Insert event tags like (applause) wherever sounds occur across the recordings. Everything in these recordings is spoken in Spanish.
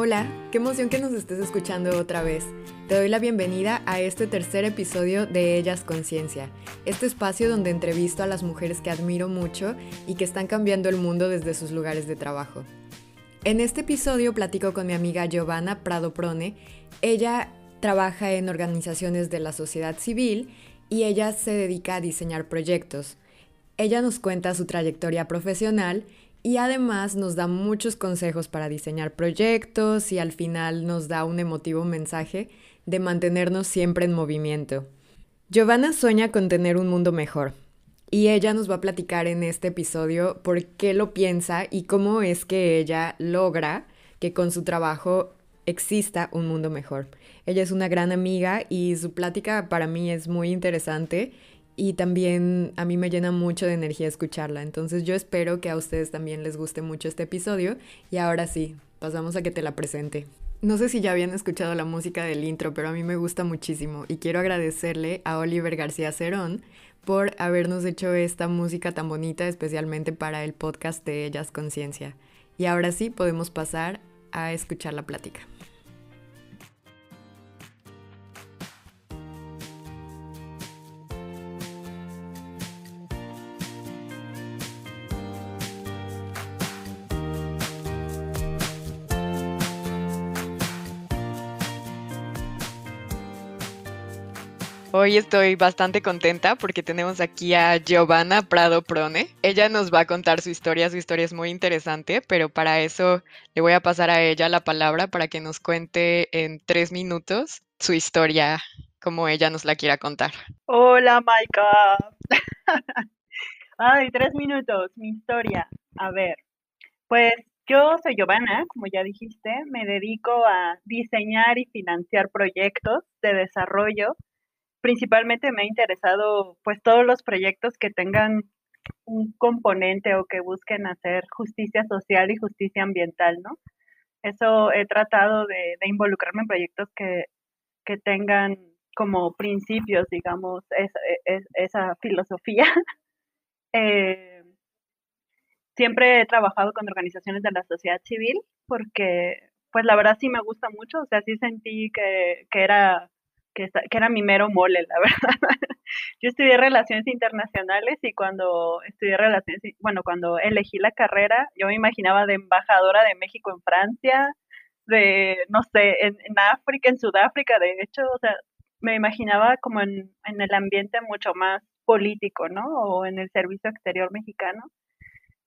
Hola, qué emoción que nos estés escuchando otra vez. Te doy la bienvenida a este tercer episodio de Ellas Conciencia, este espacio donde entrevisto a las mujeres que admiro mucho y que están cambiando el mundo desde sus lugares de trabajo. En este episodio platico con mi amiga Giovanna Prado Prone. Ella trabaja en organizaciones de la sociedad civil y ella se dedica a diseñar proyectos. Ella nos cuenta su trayectoria profesional y además nos da muchos consejos para diseñar proyectos y al final nos da un emotivo mensaje de mantenernos siempre en movimiento. Giovanna sueña con tener un mundo mejor y ella nos va a platicar en este episodio por qué lo piensa y cómo es que ella logra que con su trabajo exista un mundo mejor. Ella es una gran amiga y su plática para mí es muy interesante y también a mí me llena mucho de energía escucharla. Entonces yo espero que a ustedes también les guste mucho este episodio y ahora sí, pasamos a que te la presente. No sé si ya habían escuchado la música del intro, pero a mí me gusta muchísimo y quiero agradecerle a Oliver García Cerón por habernos hecho esta música tan bonita, especialmente para el podcast de Ellas Conciencia. Y ahora sí podemos pasar a escuchar la plática. Hoy estoy bastante contenta porque tenemos aquí a Giovanna Prado Prone. Ella nos va a contar su historia, su historia es muy interesante, pero para eso le voy a pasar a ella la palabra para que nos cuente en tres minutos su historia como ella nos la quiera contar. Hola, Maika. (laughs) Ay, tres minutos, mi historia. A ver, pues yo soy Giovanna, como ya dijiste, me dedico a diseñar y financiar proyectos de desarrollo principalmente me ha interesado pues todos los proyectos que tengan un componente o que busquen hacer justicia social y justicia ambiental, ¿no? Eso he tratado de, involucrarme en proyectos que, tengan como principios, digamos, esa filosofía. (laughs) Eh, siempre he trabajado con organizaciones de la sociedad civil porque, pues la verdad sí me gusta mucho, o sea, sí sentí que, que era que, era mi mero mole, la (laughs) verdad. Yo estudié relaciones internacionales y cuando estudié relaciones, bueno, cuando elegí la carrera, yo me imaginaba de embajadora de México en Francia, de, no sé, en, África, en Sudáfrica, de hecho, o sea, me imaginaba como en, en el ambiente mucho más político, ¿no? O en el servicio exterior mexicano.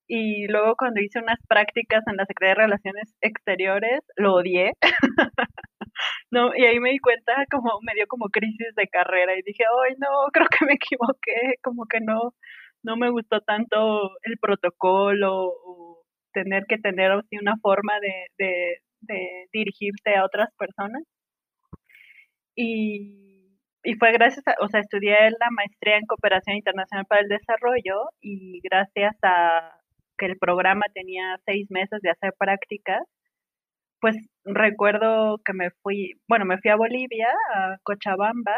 Y luego cuando hice unas prácticas en la Secretaría de Relaciones Exteriores, lo odié. (laughs) no, y ahí me di cuenta como, me dio como crisis de carrera y dije, ay no, (laughs) creo que me equivoqué, como que no, no me gustó tanto el protocolo o tener que tener así una forma de, de, de a otras personas. Y, y fue gracias a, o sea, estudié la maestría en cooperación internacional para el desarrollo y gracias a que el programa tenía seis meses de hacer prácticas, pues recuerdo que me fui, bueno, me fui a Bolivia, a Cochabamba,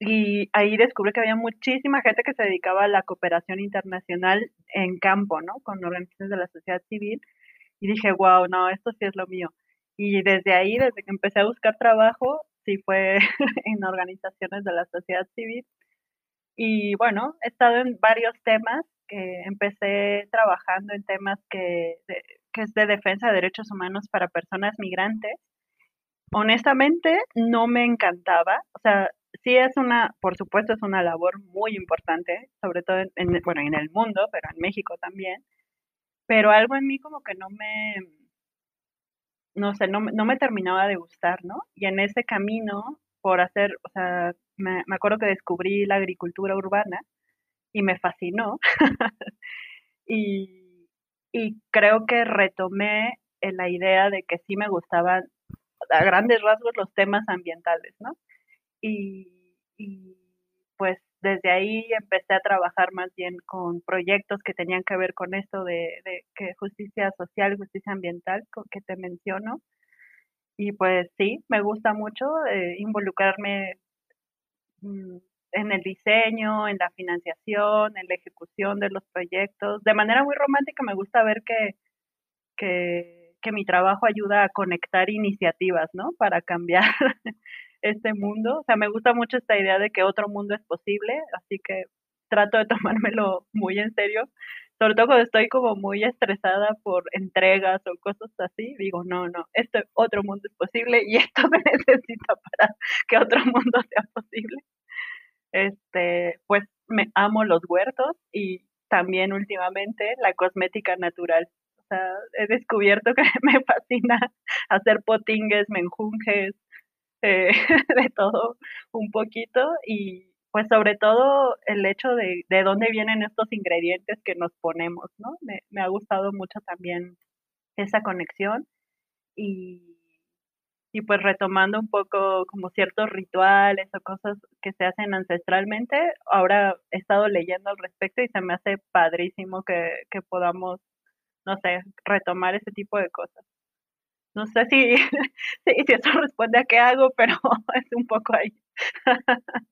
y ahí descubrí que había muchísima gente que se dedicaba a la cooperación internacional en campo, ¿no? Con organizaciones de la sociedad civil. Y dije, wow, no, esto sí es lo mío. Y desde ahí, desde que empecé a buscar trabajo, sí fue (laughs) en organizaciones de la sociedad civil. Y bueno, he estado en varios temas, que empecé trabajando en temas que que es de defensa de derechos humanos para personas migrantes, honestamente no me encantaba. O sea, sí es una, por supuesto, es una labor muy importante, sobre todo en, bueno, en el mundo, pero en México también. Pero algo en mí como que no me, no sé, no, no me terminaba de gustar, ¿no? Y en ese camino, por hacer, o sea, me, me acuerdo que descubrí la agricultura urbana y me fascinó. (laughs) y y creo que retomé la idea de que sí me gustaban a grandes rasgos los temas ambientales, ¿no? Y, pues desde ahí empecé a trabajar más bien con proyectos que tenían que ver con esto de, que justicia social, justicia ambiental, que te menciono. Y pues sí, me gusta mucho eh, involucrarme mm, en el diseño, en la financiación, en la ejecución de los proyectos. De manera muy romántica me gusta ver que, que, que mi trabajo ayuda a conectar iniciativas, ¿no? Para cambiar (laughs) este mundo. O sea, me gusta mucho esta idea de que otro mundo es posible, así que trato de tomármelo (laughs) muy en serio. Sobre todo cuando estoy como muy estresada por entregas o cosas así, digo, no, no, este otro mundo es posible y (laughs) esto se necesita para que otro mundo sea posible. Este, pues me amo los huertos y también últimamente la cosmética natural. O sea, he descubierto (laughs) que me fascina hacer potingues, menjunjes, eh, (laughs) de todo un poquito y pues sobre todo el hecho de, de dónde vienen estos ingredientes que nos ponemos, ¿no? Me, me ha gustado mucho también esa conexión y y pues retomando un poco como ciertos rituales o cosas que se hacen ancestralmente, ahora he estado leyendo al respecto y se me hace padrísimo que, que podamos, no sé, retomar ese tipo de cosas. No sé si, (laughs) si, eso responde a qué hago, pero (laughs) es un poco ahí. (laughs)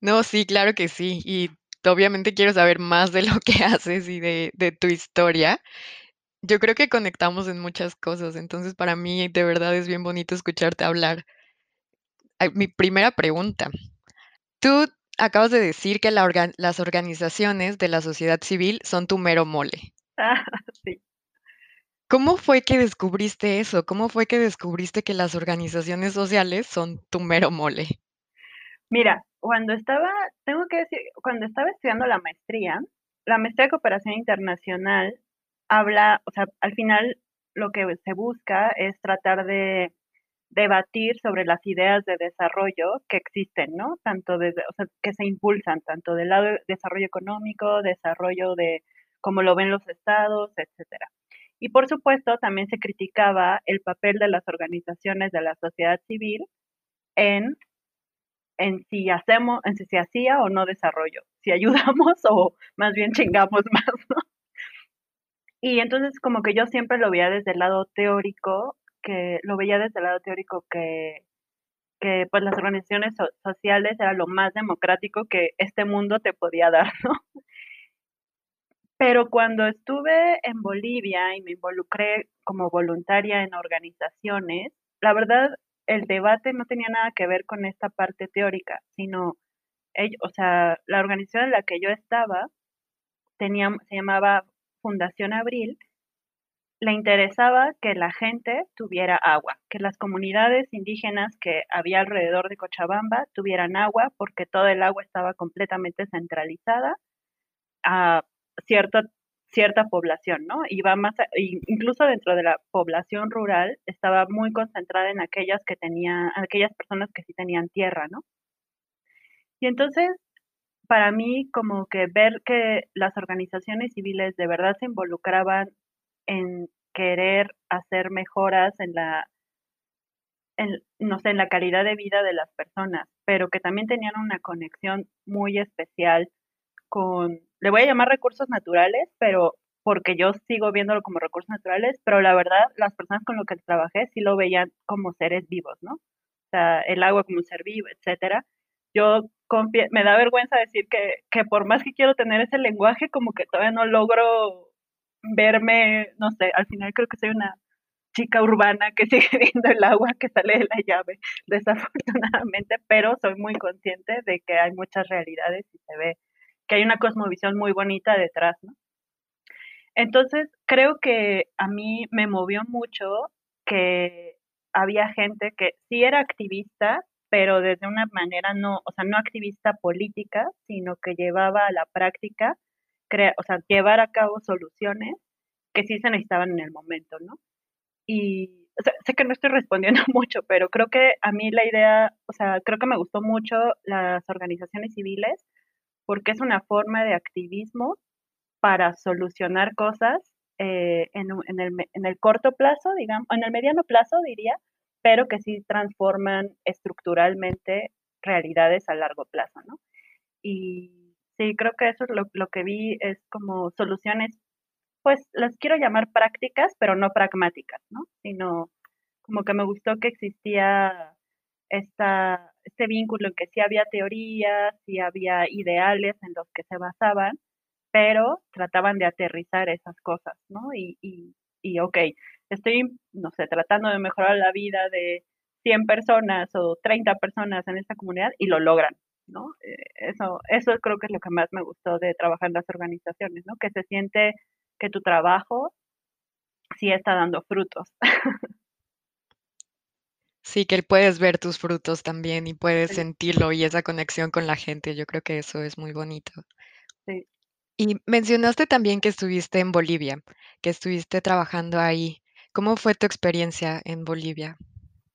no, sí, claro que sí. Y obviamente quiero saber más de lo que haces y de, de tu historia. Yo creo que conectamos en muchas cosas, entonces para mí de verdad es bien bonito escucharte hablar. mi primera pregunta. Tú acabas de decir que las organizaciones de la sociedad civil son tu mero mole. Ah, (laughs) sí. ¿Cómo fue que descubriste eso? ¿Cómo fue que descubriste que las organizaciones sociales son tu mero mole? Mira, cuando estaba, tengo que decir, cuando estaba estudiando la maestría, la maestría de cooperación internacional habla, o sea, al final lo que se busca es tratar de debatir sobre las ideas de desarrollo que existen, ¿no? Tanto desde, o sea, que se impulsan, tanto del lado de desarrollo económico, desarrollo de cómo lo ven los estados, etcétera. Y por supuesto, también se criticaba el papel de las organizaciones de la sociedad civil en, en si hacemos, en si se hacía o no desarrollo, si ayudamos (laughs) o más bien chingamos más, ¿no? Y entonces como que yo siempre lo veía desde el lado teórico, que lo veía desde el lado teórico que, que pues las organizaciones sociales era lo más democrático que este mundo te podía dar, (laughs) ¿no? Pero cuando estuve en Bolivia y me involucré como voluntaria en organizaciones, la verdad el debate no tenía nada que ver con esta parte teórica, sino, o sea, la organización en la que yo estaba tenía, se llamaba Fundación Abril, le interesaba que la gente tuviera agua, que las comunidades indígenas que había alrededor de Cochabamba tuvieran agua, porque todo el agua estaba completamente centralizada a cierta, población, ¿no? Iba más, incluso dentro de la población rural estaba muy concentrada en aquellas que tenían, aquellas personas que sí tenían tierra, ¿no? Y entonces para mí como que ver que las organizaciones civiles de verdad se involucraban en querer hacer mejoras en la en, no sé, en la calidad de vida de las personas, pero que también tenían una conexión muy especial con, le voy a llamar recursos naturales, pero porque yo sigo viéndolo como recursos naturales, pero la verdad, las personas con las que trabajé sí lo veían como seres vivos, ¿no? O sea, el agua como un ser vivo, etcétera. Yo me da vergüenza decir que, que por más que quiero tener ese lenguaje, como que todavía no logro verme, no sé, al final creo que soy una chica urbana que (laughs) sigue viendo el agua que sale de la llave, (laughs) desafortunadamente, pero soy muy consciente de que hay muchas realidades y se ve que hay una cosmovisión muy bonita detrás, ¿no? Entonces, creo que a mí me movió mucho que había gente que sí era activista, pero desde una manera no, o sea, no activista política, sino que llevaba a la práctica, crea, o sea, llevar a cabo soluciones que sí se necesitaban en el momento, ¿no? Y o sea, sé que no estoy respondiendo (laughs) mucho, pero creo que a mí la idea, o sea, creo que me gustó mucho las organizaciones civiles porque es una forma de activismo para solucionar cosas eh, en, en, el, en el corto plazo, digamos, en el mediano plazo, diría, pero que sí transforman estructuralmente realidades a largo plazo, ¿no? Y sí, creo que eso es lo, lo que vi es como soluciones, pues las quiero llamar prácticas, pero no pragmáticas, ¿no? Sino como que me gustó que existía esta, este vínculo en que sí había teorías, sí había ideales en los que se basaban, pero trataban de aterrizar esas cosas, ¿no? Y, y, y ok, estoy, no sé, tratando de mejorar la vida de 100 personas o 30 personas en esta comunidad y lo logran, ¿no? Eh, eso, eso creo que es lo que más me gustó de trabajar en las organizaciones, ¿no? Que se siente que tu trabajo sí está dando frutos. (laughs) Sí, que puedes ver tus frutos también y puedes sentirlo y esa conexión con la gente, yo creo que eso es muy bonito. Sí. Y mencionaste también que estuviste en Bolivia, que estuviste trabajando ahí. ¿Cómo fue tu experiencia en Bolivia?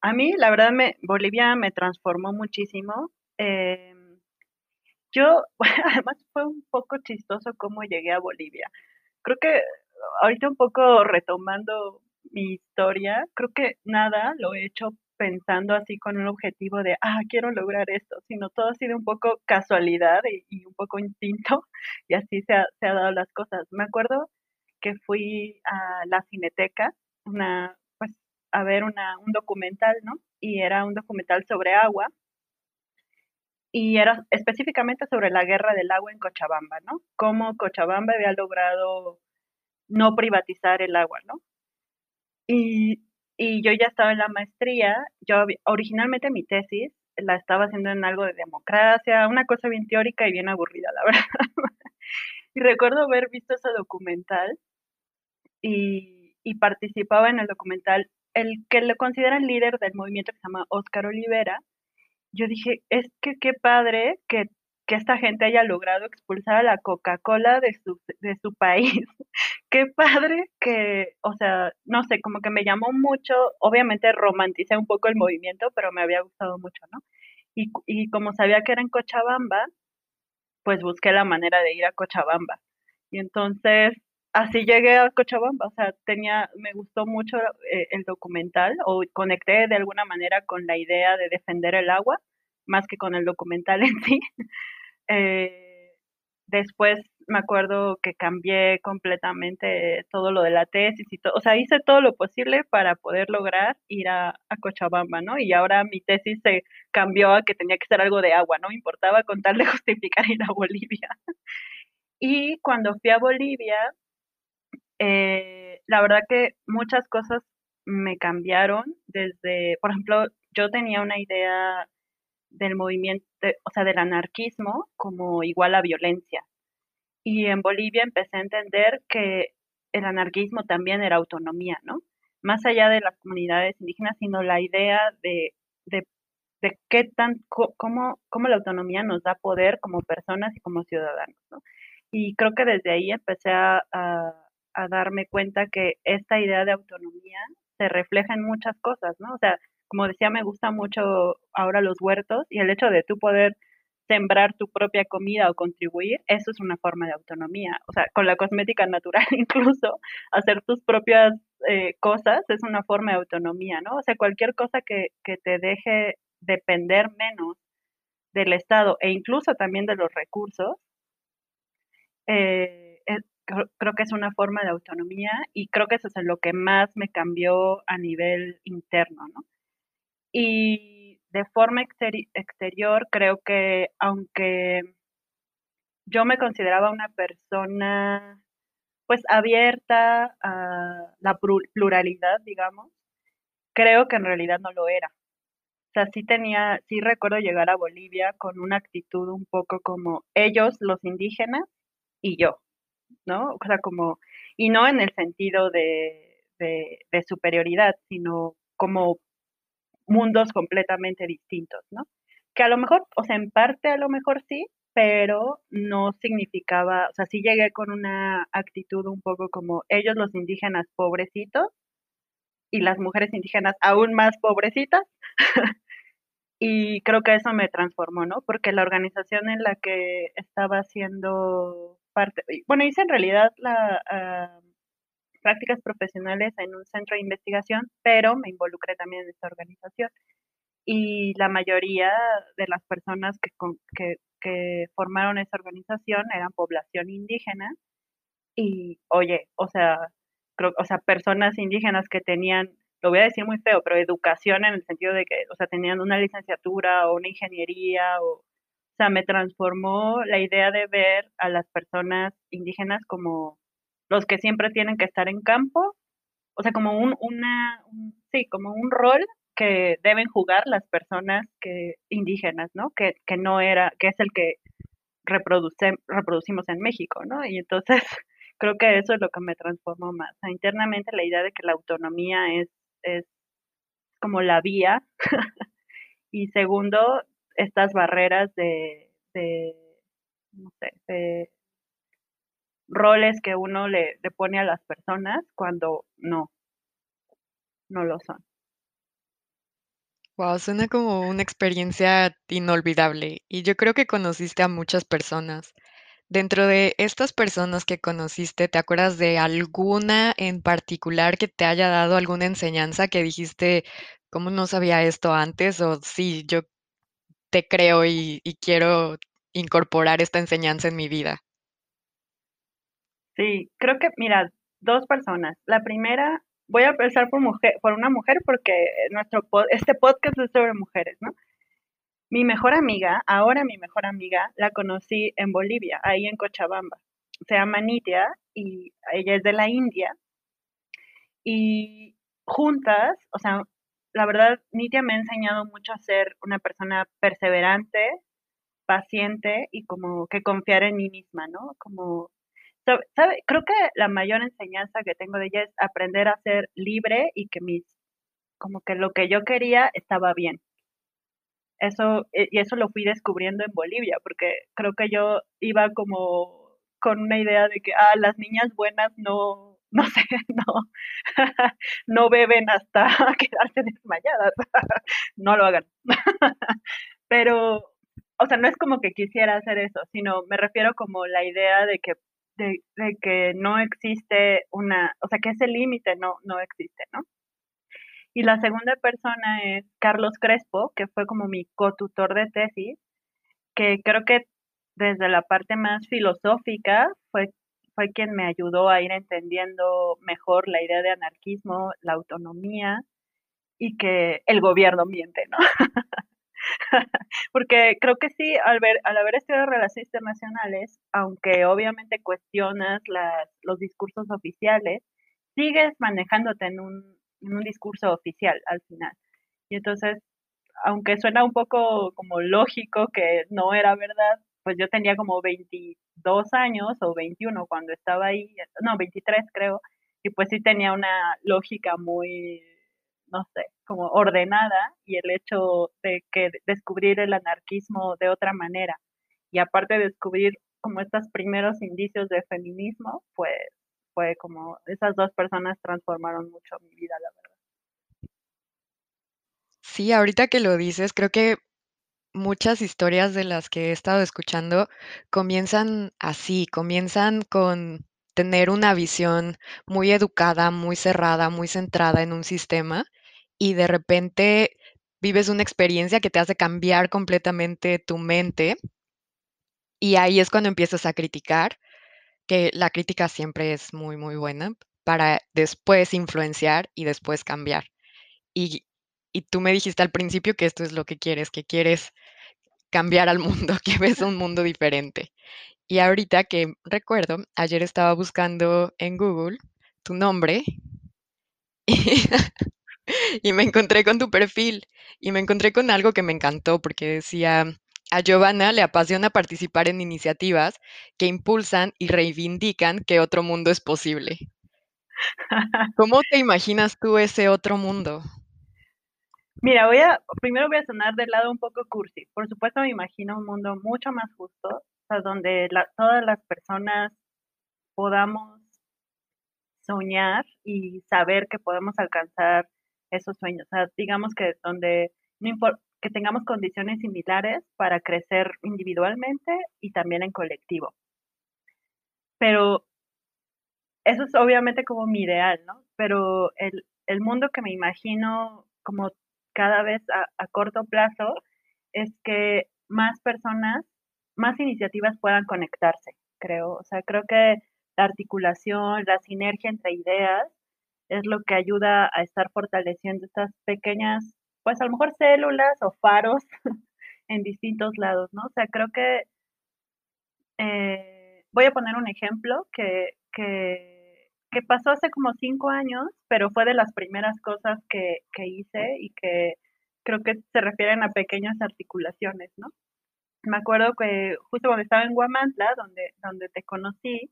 A mí, la verdad, me, Bolivia me transformó muchísimo. Em, yo, (laughs) además, fue un poco chistoso cómo llegué a Bolivia. Creo que ahorita un poco retomando mi historia, creo que nada lo he hecho pensando así con un objetivo de, ah, quiero lograr esto, sino todo ha sido un poco casualidad y, un poco instinto (laughs) y así se ha, se ha, dado las cosas. Me acuerdo que fui a la Cineteca, una, pues, a ver una, un documental, ¿no? Y era un documental sobre agua y era específicamente sobre la guerra del agua en Cochabamba, ¿no? Cómo Cochabamba había logrado no privatizar el agua, ¿no? Y y yo ya estaba en la maestría, yo originalmente mi tesis la estaba haciendo en algo de democracia, una cosa bien teórica y bien aburrida, la (laughs) verdad. y recuerdo haber visto ese documental y, y, participaba en el documental el que le consideran líder del movimiento que se llama Oscar Olivera. Yo dije, es que qué padre que que esta gente haya logrado expulsar a la Coca-Cola de su, de su país. (laughs) Qué padre que, o sea, no sé, como que me llamó mucho, obviamente romanticé un poco el movimiento, pero me había gustado mucho, ¿no? Y, y como sabía que era en Cochabamba, pues busqué la manera de ir a Cochabamba. Y entonces, así llegué a Cochabamba, o sea, tenía, me gustó mucho eh, el documental, o conecté de alguna manera con la idea de defender el agua, más que con el documental (laughs) en sí. Eh, después me acuerdo que cambié completamente todo lo de la tesis y todo, o sea, hice todo lo posible para poder lograr ir a, Cochabamba, ¿no? Y ahora mi tesis se cambió a que tenía que ser algo de agua, no me importaba con tal de (laughs) justificar ir a Bolivia. Y cuando fui a Bolivia, eh, la verdad que muchas cosas me cambiaron desde, por ejemplo, yo tenía una idea del movimiento, o sea, del anarquismo como igual a violencia. Y en Bolivia empecé a entender que el anarquismo también era autonomía, ¿no? Más allá de las comunidades indígenas, sino la idea de, de, qué tan, cómo, cómo la autonomía nos da poder como personas y como ciudadanos, ¿no? Y creo que desde ahí empecé a, a darme cuenta que esta idea de autonomía se refleja en muchas cosas, ¿no? O sea, como decía, me gusta mucho ahora los huertos y el hecho de tú poder sembrar tu propia comida o contribuir, eso es una forma de autonomía. O sea, con la cosmética natural (laughs) incluso, hacer tus propias eh, cosas es una forma de autonomía, ¿no? O sea, cualquier cosa que, que te deje depender menos del Estado e incluso también de los recursos, eh, creo que es una forma de autonomía y creo que eso es lo que más me cambió a nivel interno, ¿no? Y de forma exterior, creo que aunque yo me consideraba una persona pues abierta a la pluralidad, digamos, creo que en realidad no lo era. O sea, sí tenía, sí recuerdo llegar a Bolivia con una actitud un poco como ellos, los indígenas, y yo, ¿no? O sea, como, y no en el sentido de, superioridad, sino como mundos completamente distintos, ¿no? Que a lo mejor, o sea, en parte a lo mejor sí, pero no significaba, o sea, sí llegué con una actitud un poco como ellos los indígenas pobrecitos y las mujeres indígenas aún más pobrecitas. (laughs) y creo que eso me transformó, ¿no? Porque la organización en la que estaba haciendo bueno, hice en realidad la, ah, prácticas profesionales en un centro de investigación, pero me involucré también en esta organización. Y la mayoría de las personas que, que, formaron esa organización eran población indígena. Y, oye, o sea, o sea, personas indígenas que tenían, lo voy a decir muy feo, pero educación en el sentido de que, o sea, tenían una licenciatura o una ingeniería, o sea, me transformó la idea de ver a las personas indígenas como los que siempre tienen que estar en campo o sea, como un, una, sí, como un rol que deben jugar las personas que indígenas, ¿no? Que, que no era, que es el que reproduce, reproducimos en México, ¿no? Y entonces (laughs) creo que eso es lo que me transformó más. Internamente la idea de que la autonomía es, es como la vía. (laughs) y segundo, estas barreras de, roles que uno le, le pone a las personas cuando no, no lo son. Wow, suena como una experiencia inolvidable y yo creo que conociste a muchas personas. Dentro de estas personas que conociste, ¿te acuerdas de alguna en particular que te haya dado alguna enseñanza que dijiste, ¿cómo no sabía esto antes? O sí, yo te creo y, quiero incorporar esta enseñanza en mi vida. Sí, creo que, mira, dos personas. La primera, voy a empezar por mujer, por una mujer porque nuestro este podcast es sobre mujeres, ¿no? Mi mejor amiga, ahora mi mejor amiga, la conocí en Bolivia, ahí en Cochabamba. Se llama Nitia y ella es de la India. Y juntas, o sea, la verdad, Nitia me ha enseñado mucho a ser una persona perseverante, paciente y como que confiar en mí misma, ¿no? Como ¿sabe? Creo que la mayor enseñanza que tengo de ella es aprender a ser libre y que mis, como que lo que yo quería estaba bien. Eso, eh, y eso lo fui descubriendo en Bolivia, porque creo que yo iba como con una idea de que, ah, las niñas buenas no, no sé, (laughs) no, no beben hasta (laughs) quedarse desmayadas. (laughs) no lo hagan. Pero, o sea, no es como que quisiera hacer eso, sino me refiero como la idea de que de, que no existe una, o sea, que ese límite no, no existe, ¿no? Y la segunda persona es Carlos Crespo, que fue como mi cotutor de tesis, que creo que desde la parte más filosófica fue, fue quien me ayudó a ir entendiendo mejor la idea de anarquismo, la autonomía y que el gobierno miente, ¿no? (laughs) Porque creo que sí, al, ver, al haber estudiado relaciones internacionales, aunque obviamente cuestionas las, los discursos oficiales, sigues manejándote en un, en un discurso oficial al final. Y entonces, aunque suena un poco como lógico que no era verdad, pues yo tenía como 22 años o 21 cuando estaba ahí, no, 23 creo, y pues sí tenía una lógica muy no sé, como ordenada y el hecho de que descubrir el anarquismo de otra manera y aparte de descubrir como estos primeros indicios de feminismo, pues fue como esas dos personas transformaron mucho mi vida, la verdad. Sí, ahorita que lo dices, creo que muchas historias de las que he estado escuchando comienzan así, comienzan con tener una visión muy educada, muy cerrada, muy centrada en un sistema y de repente vives una experiencia que te hace cambiar completamente tu mente y ahí es cuando empiezas a criticar, que la crítica siempre es muy, muy buena para después influenciar y después cambiar. Y, y tú me dijiste al principio que esto es lo que quieres, que quieres cambiar al mundo, (laughs) que ves un mundo diferente. Y ahorita que recuerdo, ayer estaba buscando en Google tu nombre (laughs) y me encontré con tu perfil y me encontré con algo que me encantó porque decía, a Giovanna le apasiona participar en iniciativas que impulsan y reivindican que otro mundo es posible. (laughs) ¿Cómo te imaginas tú ese otro mundo? Mira, voy a, primero voy a sonar del lado un poco cursi. Por supuesto me imagino un mundo mucho más justo, donde todas las personas podamos soñar y saber que podemos alcanzar esos sueños. O sea, digamos que donde no que tengamos condiciones similares para crecer individualmente y también en colectivo. Pero eso es obviamente como mi ideal, ¿no? Pero el, el mundo que me imagino como cada vez a, a corto plazo es que más personas, más iniciativas puedan conectarse, creo. O sea, creo que la articulación, la sinergia entre ideas es lo que ayuda a estar fortaleciendo estas pequeñas, pues a lo mejor células o faros (laughs) en distintos lados, ¿no? O sea, creo que eh, voy a poner un ejemplo que, que que pasó hace como cinco años, pero fue de las primeras cosas que, que hice y que creo que se refieren a pequeñas articulaciones, ¿no? Me acuerdo que justo cuando estaba en Guamantla, donde, donde te conocí,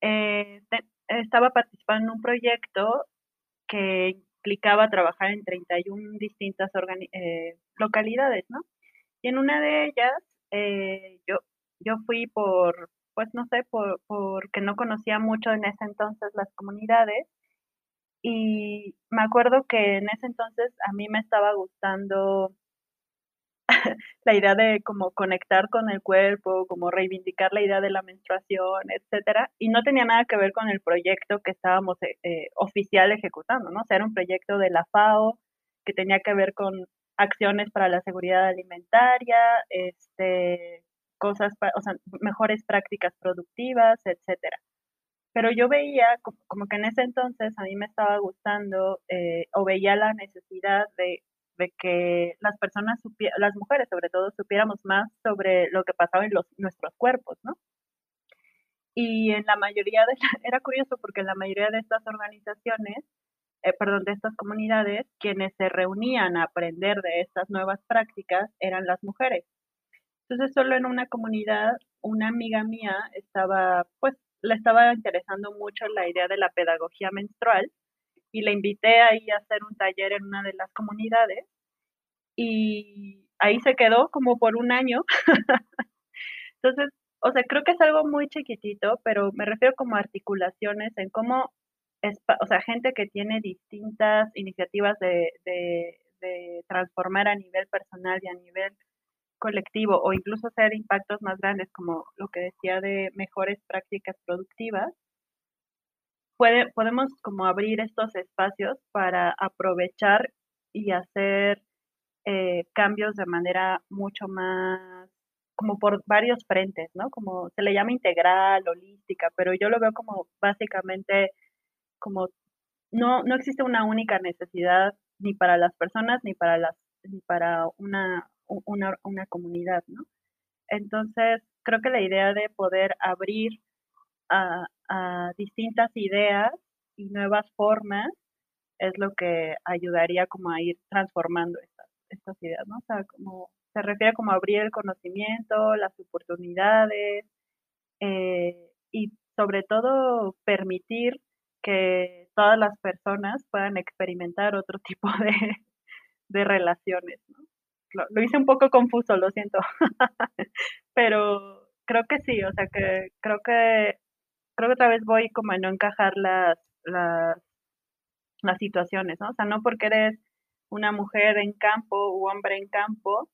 eh, estaba participando en un proyecto que implicaba trabajar en 31 distintas eh, localidades, ¿no? Y en una de ellas, eh, yo, yo fui por, pues no sé, por, porque no conocía mucho en ese entonces las comunidades. Y me acuerdo que en ese entonces a mí me estaba gustando (laughs) la idea de como conectar con el cuerpo, como reivindicar la idea de la menstruación, etcétera, y no tenía nada que ver con el proyecto que estábamos eh, eh, oficial ejecutando, ¿no? O sea, era un proyecto de la FAO que tenía que ver con acciones para la seguridad alimentaria, este, cosas, o sea, mejores prácticas productivas, etcétera. Pero yo veía como, que en ese entonces a mí me estaba gustando eh, o veía la necesidad de que las personas, las mujeres sobre todo, supiéramos más sobre lo que pasaba en los, nuestros cuerpos, ¿no? Y en la mayoría de, (laughs) era curioso porque en la mayoría de estas organizaciones, eh, perdón, de estas comunidades, quienes se reunían a aprender de estas nuevas prácticas eran las mujeres. Entonces, solo en una comunidad, una amiga mía estaba, pues, le estaba interesando mucho la idea de la pedagogía menstrual y le invité ahí a hacer un taller en una de las comunidades y ahí se quedó como por un año. (laughs) Entonces, o sea, creo que es algo muy chiquitito, pero me refiero como articulaciones en cómo, o sea, gente que tiene distintas iniciativas de, de transformar a nivel personal y a nivel colectivo o incluso hacer impactos más grandes como lo que decía de mejores prácticas productivas, podemos como abrir estos espacios para aprovechar y hacer eh, cambios de manera mucho más, como por varios frentes, ¿no? Como se le llama integral, holística, pero yo lo veo como básicamente como no, no existe una única necesidad ni para las personas ni para las ni para una, una, una comunidad, ¿no? Entonces, creo que la idea de poder abrir a, a distintas ideas y nuevas formas es lo que ayudaría como a ir transformando estas, estas ideas, ¿no? O sea, como se refiere como a abrir el conocimiento, las oportunidades eh, y sobre todo permitir que todas las personas puedan experimentar otro (laughs) tipo de, de relaciones, ¿no? Lo, lo, hice un poco confuso, lo siento, (laughs) pero creo que sí, o sea que creo que creo que otra vez voy como a no encajar las, las, las situaciones, ¿no? O sea, no porque eres una mujer en campo u hombre en campo,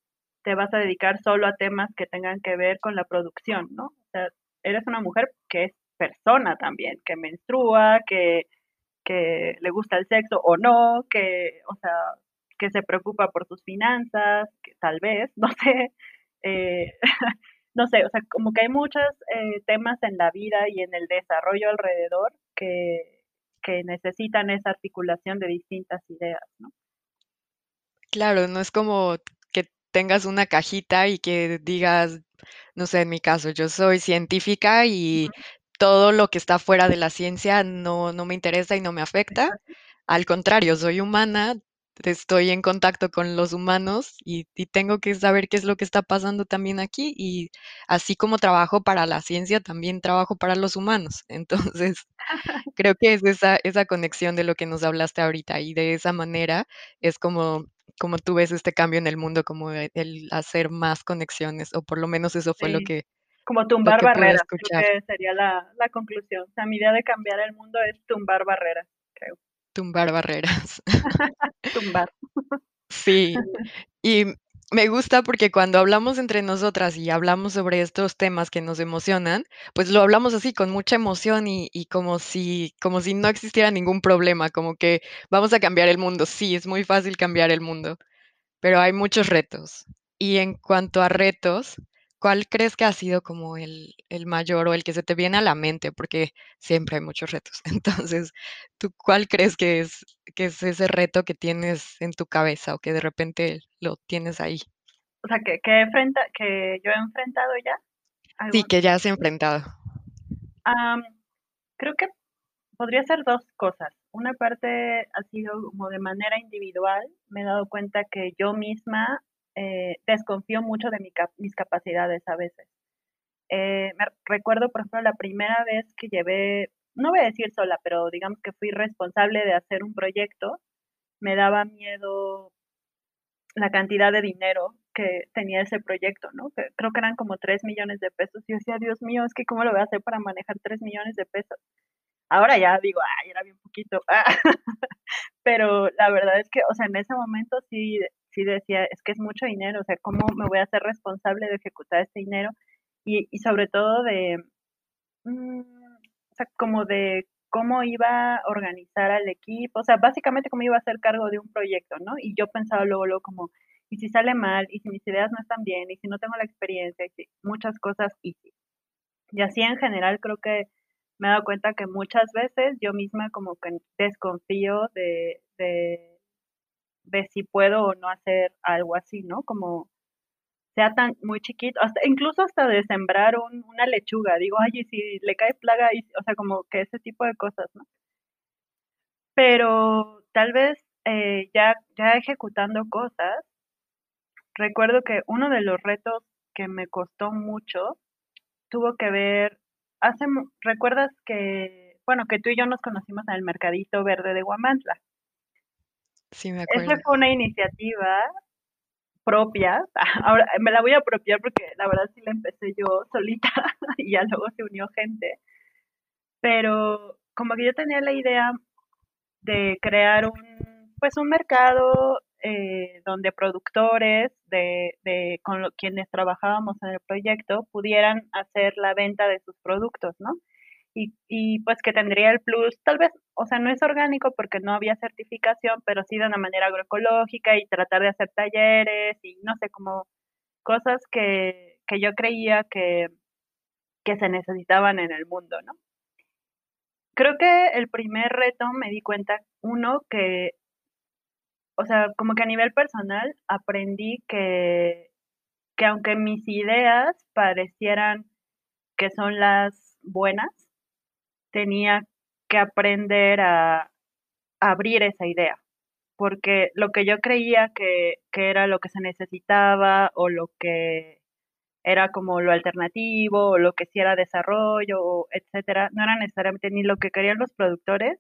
te vas a dedicar solo a temas que tengan que ver con la producción, ¿no? O sea, eres una mujer que es persona también, que menstrua, que, que le gusta el sexo o no, que, o sea, que se preocupa por sus finanzas, que tal vez, (laughs) no sé, eh, (laughs) no sé, o sea, como que hay muchos eh, temas en la vida y en el desarrollo alrededor que, que necesitan esa articulación de distintas ideas, ¿no? Claro, no es como que tengas una cajita y que digas, no sé, en mi caso, yo soy científica y todo lo que está fuera de la ciencia no, no me interesa y no me afecta. Al contrario, soy humana, estoy en contacto con los humanos y, y, tengo que saber qué es lo que está pasando también aquí y así como trabajo para la ciencia, también trabajo para los humanos. (laughs) Entonces, (laughs) creo que es esa, esa conexión de lo que nos hablaste ahorita y de esa manera es como, como tú ves este cambio en el mundo, como el hacer más conexiones, o por lo menos eso fue sí. lo que... Como tumbar barreras, creo que sería la, la conclusión. O sea, mi idea de cambiar el mundo es tumbar barreras, tumbar barreras. (laughs) tumbar. Sí, (laughs) y me gusta porque cuando hablamos entre nosotras y hablamos sobre estos temas que nos emocionan, pues lo hablamos así con mucha emoción y, y, como si como si no existiera ningún problema, como que vamos a cambiar el mundo. Sí, es muy fácil cambiar el mundo, pero hay muchos retos. Y en cuanto a retos, ¿cuál crees que ha sido como el, el, mayor o el que se te viene a la mente? Porque siempre hay muchos retos. (laughs) Entonces, ¿tú cuál crees que es, que es ese reto que tienes en tu cabeza o que de repente lo tienes ahí? O sea, que, que, enfrenta, que yo he enfrentado ya. Sí, que ya has enfrentado. Um, creo que podría ser dos cosas. Una parte ha sido como de manera individual, me he dado cuenta que yo misma eh, desconfío mucho de mis capacidades a veces. Eh, me recuerdo, por ejemplo, la primera vez que llevé, no voy a decir sola, pero digamos que fui responsable de hacer un proyecto, me daba miedo la cantidad de dinero que tenía ese proyecto, ¿no? Creo que eran como 3 millones de pesos. Y yo decía, Dios mío, es que ¿cómo lo voy a hacer para manejar 3 millones de pesos? Ahora ya digo, ay, era bien poquito. (laughs) Pero la verdad es que, o sea, en ese momento sí, sí decía, es que es mucho dinero, o sea, ¿cómo me voy a hacer responsable de ejecutar este dinero? Y, y sobre todo de, mm, o sea, como de cómo iba a organizar al equipo, o sea, básicamente cómo iba a hacer cargo de un proyecto, ¿no? Y yo pensaba luego, luego como, y si sale mal, y si mis ideas no están bien, y si no tengo la experiencia, y si muchas cosas, y. Y así en general creo que me he dado cuenta que muchas veces yo misma como que desconfío de, de, de si puedo o no hacer algo así, ¿no? Como sea tan muy chiquito, hasta, incluso hasta de sembrar una lechuga, digo, ay, si le cae plaga, o sea, como que ese tipo de cosas, ¿no? Pero tal vez eh, ya, ya ejecutando cosas, recuerdo que uno de los retos que me costó mucho tuvo que ver, hace, recuerdas que, bueno, que tú y yo nos conocimos en el Mercadito Verde de Guamantla. Sí, me acuerdo. Esa fue una iniciativa propia, (laughs) ahora me la voy a apropiar porque la verdad sí la empecé yo solita (laughs) y ya luego se unió gente, pero como que yo tenía la idea de crear un, pues un mercado eh, donde productores de, de con quienes trabajábamos en el proyecto pudieran hacer la venta de sus productos, ¿no? Y, y, pues que tendría el plus, tal vez, o sea, no es orgánico porque no había certificación, pero sí de una manera agroecológica y tratar de hacer talleres y no sé, como cosas que, que yo creía que, que se necesitaban en el mundo, ¿no? Creo que el primer reto me di cuenta, uno, que o sea, como que a nivel personal aprendí que, que aunque mis ideas parecieran que son las buenas, tenía que aprender a, abrir esa idea, porque lo que yo creía que, que era lo que se necesitaba o lo que era como lo alternativo o lo que sí era desarrollo, etcétera, no era necesariamente ni lo que querían los productores,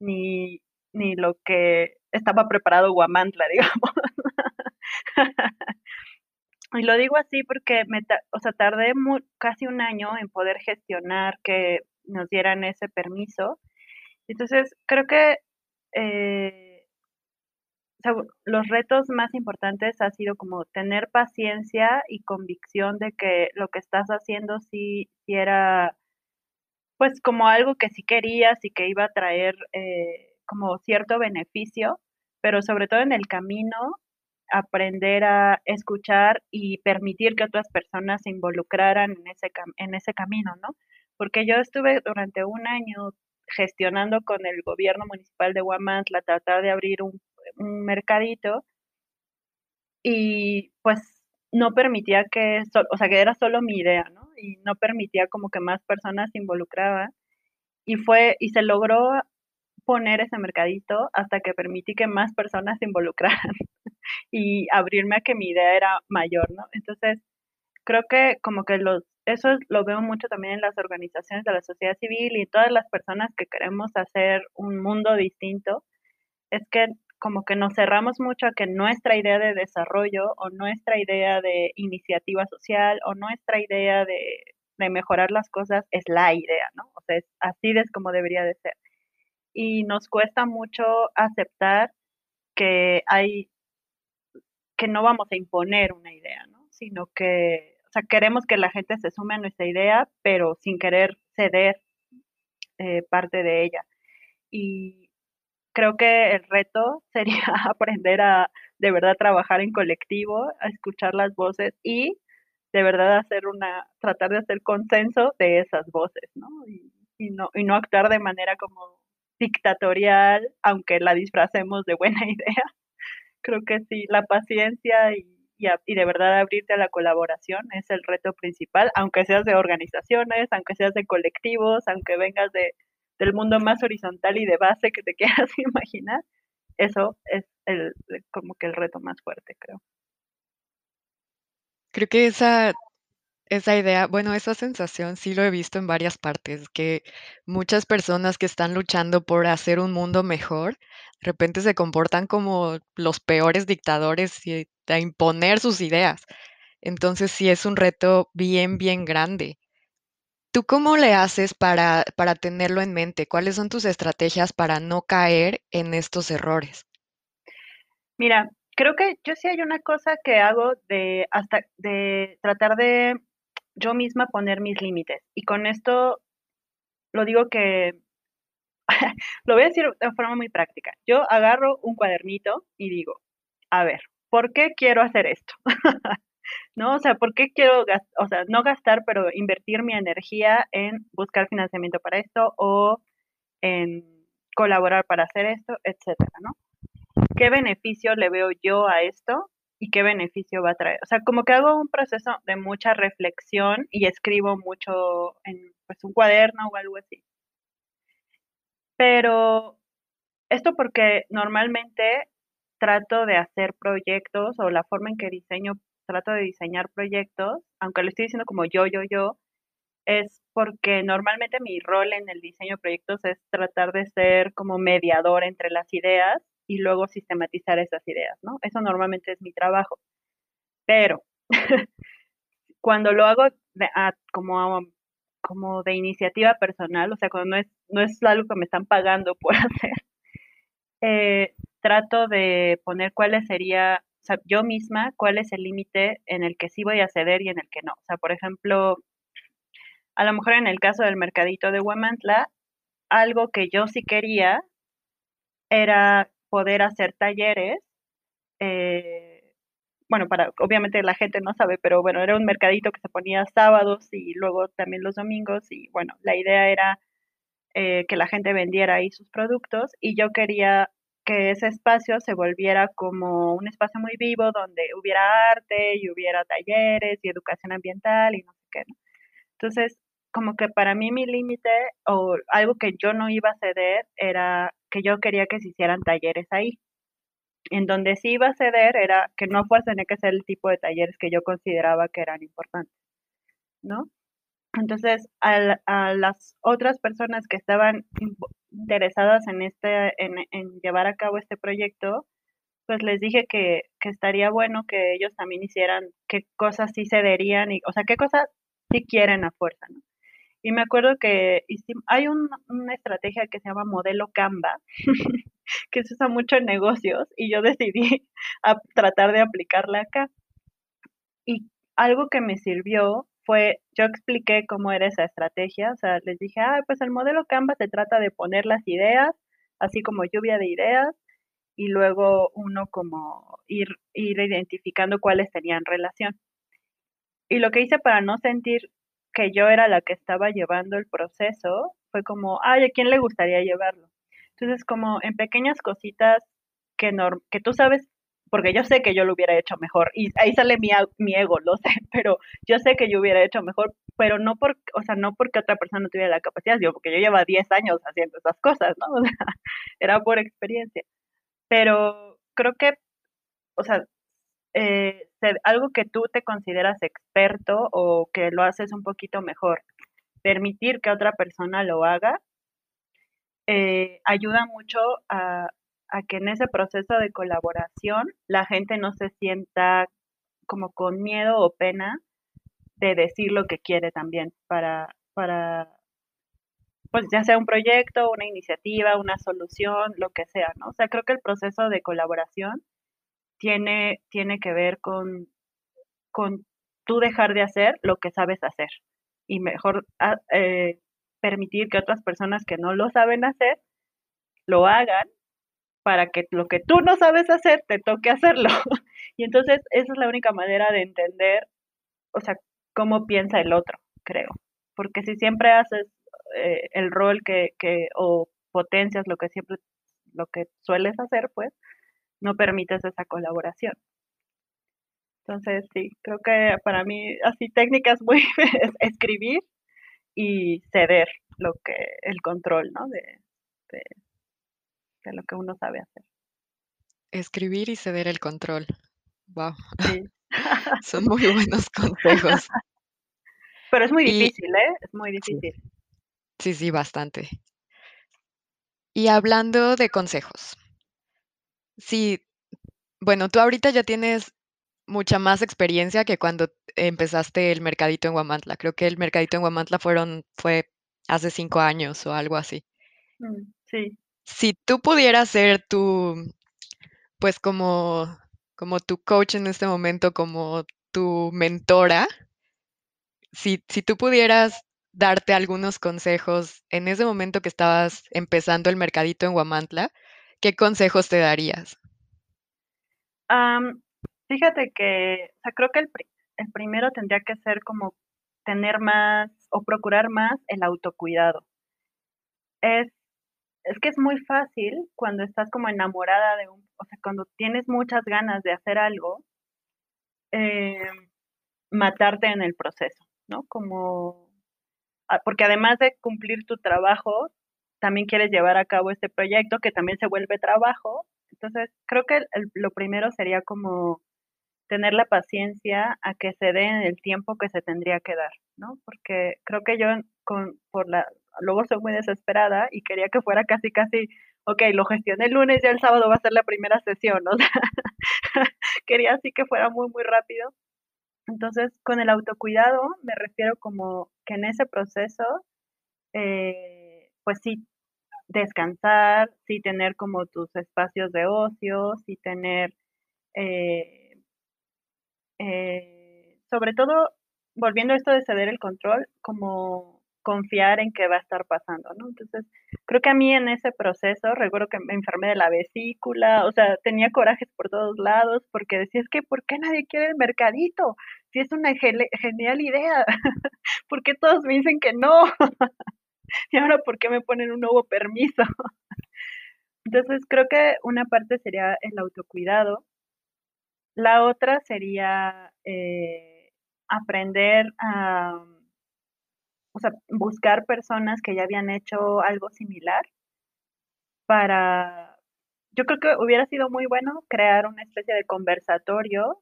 ni, ni lo que estaba preparado Guamantla, (laughs) digamos. y lo digo así porque me, o sea, tardé casi un año en poder gestionar que nos dieran ese permiso. Entonces, creo que eh, los retos más importantes ha sido como tener paciencia y convicción de que lo que estás haciendo sí, era pues como algo que sí querías y que iba a traer eh, como cierto beneficio, pero sobre todo en el camino aprender a escuchar y permitir que otras personas se involucraran en ese, en ese camino, ¿no? Porque yo estuve durante un año gestionando con el gobierno municipal de Huamantla, tratar de abrir un, mercadito y pues no permitía que, o sea, que era solo mi idea, ¿no? Y no permitía como que más personas se involucraban. Y fue, y se logró poner ese mercadito hasta que permití que más personas se involucraran (laughs) y abrirme a que mi idea era mayor, ¿no? Entonces, creo que como que los, eso lo veo mucho también en las organizaciones de la sociedad civil y todas las personas que queremos hacer un mundo distinto, es que como que nos cerramos mucho a que nuestra idea de desarrollo o nuestra idea de iniciativa social o nuestra idea de, de mejorar las cosas es la idea, ¿no? O sea, es, así es como debería de ser y nos cuesta mucho aceptar que hay que no vamos a imponer una idea, ¿no? Sino que, o sea, queremos que la gente se sume a nuestra idea, pero sin querer ceder eh, parte de ella. Y creo que el reto (laughs) sería aprender a de verdad trabajar en colectivo, a escuchar las voces y de verdad hacer una, tratar de hacer consenso de esas voces, ¿no? Y, y no, y no actuar de manera como dictatorial, aunque la disfracemos de buena (laughs) idea. Creo que sí, la paciencia y, y, de verdad abrirte a la colaboración es el reto principal, aunque seas de organizaciones, aunque seas de colectivos, aunque vengas de del mundo más horizontal y de base que te (laughs) quieras imaginar, eso es el, como que el reto más fuerte, creo. Creo que esa, esa idea, bueno, esa sensación sí lo he visto en varias partes, que muchas personas que están luchando por hacer un mundo mejor, de repente se comportan como los peores dictadores y a imponer sus ideas. Entonces sí es un reto bien, bien grande. ¿Tú cómo le haces para, para tenerlo en mente? ¿Cuáles son tus estrategias para no caer en estos errores? Mira, creo que yo sí hay una cosa que hago de hasta de tratar de yo misma poner mis límites. Y con esto lo digo que (laughs) lo voy a decir de forma muy práctica. Yo agarro un cuadernito y digo, a ver, ¿por qué quiero hacer esto? (laughs) ¿no? O sea, ¿por qué quiero, o sea, no gastar, pero invertir mi energía en buscar financiamiento para esto o en colaborar para hacer esto, etcétera, ¿no? ¿Qué beneficio le veo yo a esto y qué beneficio va a traer? O sea, como que hago un proceso de mucha reflexión y escribo mucho en pues, un cuaderno o algo así. Pero esto porque normalmente trato de hacer proyectos o la forma en que diseño trato de diseñar proyectos, aunque lo estoy diciendo como yo, yo, yo, es porque normalmente mi rol en el diseño de proyectos es tratar de ser como mediador entre las ideas y luego sistematizar esas ideas, ¿no? Eso normalmente es mi trabajo. Pero (laughs) cuando lo hago como, como de iniciativa personal, o sea, cuando no es, no es algo que me están pagando por (laughs) hacer, eh, trato de poner cuáles sería sea, yo misma, cuál es el límite en el que sí voy a ceder y en el que no. O sea, por ejemplo, a lo mejor en el caso del mercadito de Huamantla, algo que yo sí quería era poder hacer talleres. Eh, bueno, para obviamente la gente no sabe, pero bueno, era un mercadito que se ponía sábados y luego también los domingos y bueno, la idea era eh, que la gente vendiera ahí sus productos y yo quería que ese espacio se volviera como un espacio muy vivo donde hubiera arte y hubiera talleres y educación ambiental y no sé qué. Entonces, como que para mí mi límite o algo que yo no iba a ceder era que yo quería que se hicieran talleres ahí. En donde sí iba a ceder era que no fuese tener que ser el tipo de talleres que yo consideraba que eran importantes, ¿no? Entonces, a, las otras personas que estaban interesadas en, este, en, llevar a cabo este proyecto, pues les dije que, estaría bueno que ellos también hicieran qué cosas sí cederían, y, o sea, qué cosas sí quieren a fuerza, ¿no? Y me acuerdo que hay una estrategia que se llama modelo Canva, (laughs) que se usa mucho en negocios, y yo decidí (laughs) a tratar de aplicarla acá. Y algo que me sirvió fue, yo expliqué cómo era esa estrategia, o sea, les dije, ah, pues el modelo Canva se trata de poner las ideas, así como lluvia de ideas, y luego uno como ir, ir identificando cuáles tenían relación. Y lo que hice para no sentir que yo era la que estaba llevando el proceso, fue como, ay, ¿a quién le gustaría llevarlo? Entonces, como en pequeñas cositas que, que tú sabes porque yo sé que yo lo hubiera hecho mejor y ahí sale mi, mi ego, lo sé, (laughs) pero yo sé que yo hubiera hecho mejor, pero no por, o sea, no porque otra persona tuviera la capacidad, digo, porque yo llevo 10 años haciendo esas cosas, ¿no? (laughs) O sea, era por experiencia. Pero creo que, o sea, eh, algo que tú te consideras experto o que lo haces un poquito mejor, permitir que otra persona lo haga, eh, ayuda mucho a, a que en ese proceso de colaboración la gente no se sienta como con miedo o pena de decir lo que quiere también para, para pues ya sea un proyecto, una iniciativa, una solución, lo que sea, ¿no? O sea, creo que el proceso de colaboración tiene, tiene que ver con, con tú dejar de hacer lo que sabes hacer y mejor ah, eh, permitir que otras personas que no lo saben hacer lo hagan para que lo que tú no sabes hacer te toque hacerlo. (laughs) y entonces esa es la única manera de entender, o sea, cómo piensa el otro, creo. Porque si siempre haces eh, el rol que, que, o potencias lo que siempre, lo que sueles hacer, pues, no permites esa colaboración. Entonces, sí, creo que para mí así técnicas muy (laughs) escribir y ceder, lo que, el control, ¿no? De lo que uno sabe hacer. Escribir y ceder el control. Wow. Sí. (laughs) Son muy buenos consejos. (laughs) Pero es muy difícil, ¿eh? Es muy difícil. Sí, sí, bastante. Y hablando de consejos. Sí, bueno, tú ahorita ya tienes mucha más experiencia que cuando empezaste el mercadito en Guamantla. Creo que el mercadito en Guamantla fueron, fue hace cinco años o algo así. Mm, sí. Si tú pudieras ser tu, pues como, como tu coach en este momento, como tu mentora, si, si tú pudieras darte algunos consejos en ese momento que estabas empezando el mercadito en Guamantla, ¿qué consejos te darías? fíjate que, creo que el, el primero tendría que ser como tener más o procurar más el autocuidado. Es, es que es muy fácil cuando estás como enamorada de un, o sea, cuando tienes muchas ganas de hacer algo, eh, matarte en el proceso, ¿no? Como, ah, porque además de cumplir tu trabajo, también quieres llevar a cabo este proyecto que también se vuelve trabajo. Entonces, creo que lo primero sería como tener la paciencia a que se dé el tiempo que se tendría que dar, ¿no? Porque creo que yo con, por la, luego soy muy desesperada y quería que fuera casi, casi, ok, lo gestioné el lunes, ya el sábado va a ser la primera sesión, ¿no? (laughs) quería así que fuera muy, muy rápido. Entonces, con el autocuidado me refiero como que en ese proceso, eh, pues sí, descansar, sí tener como tus espacios de ocio, sí tener... Eh, eh, sobre todo, volviendo a esto de ceder el control, como confiar en que va a estar pasando, ¿no? Entonces, creo que a mí en ese proceso, recuerdo que me enfermé de la vesícula, o sea, tenía corajes por todos lados, porque decía, es que, ¿por qué nadie quiere el mercadito? Si es una genial idea, (laughs) ¿por qué todos me dicen que no? (laughs) y ahora, ¿por qué me ponen un nuevo permiso? (laughs) Entonces, creo que una parte sería el autocuidado, la otra sería eh, aprender a, o sea, buscar personas que ya habían hecho algo similar para, yo creo que hubiera sido muy bueno crear una especie de conversatorio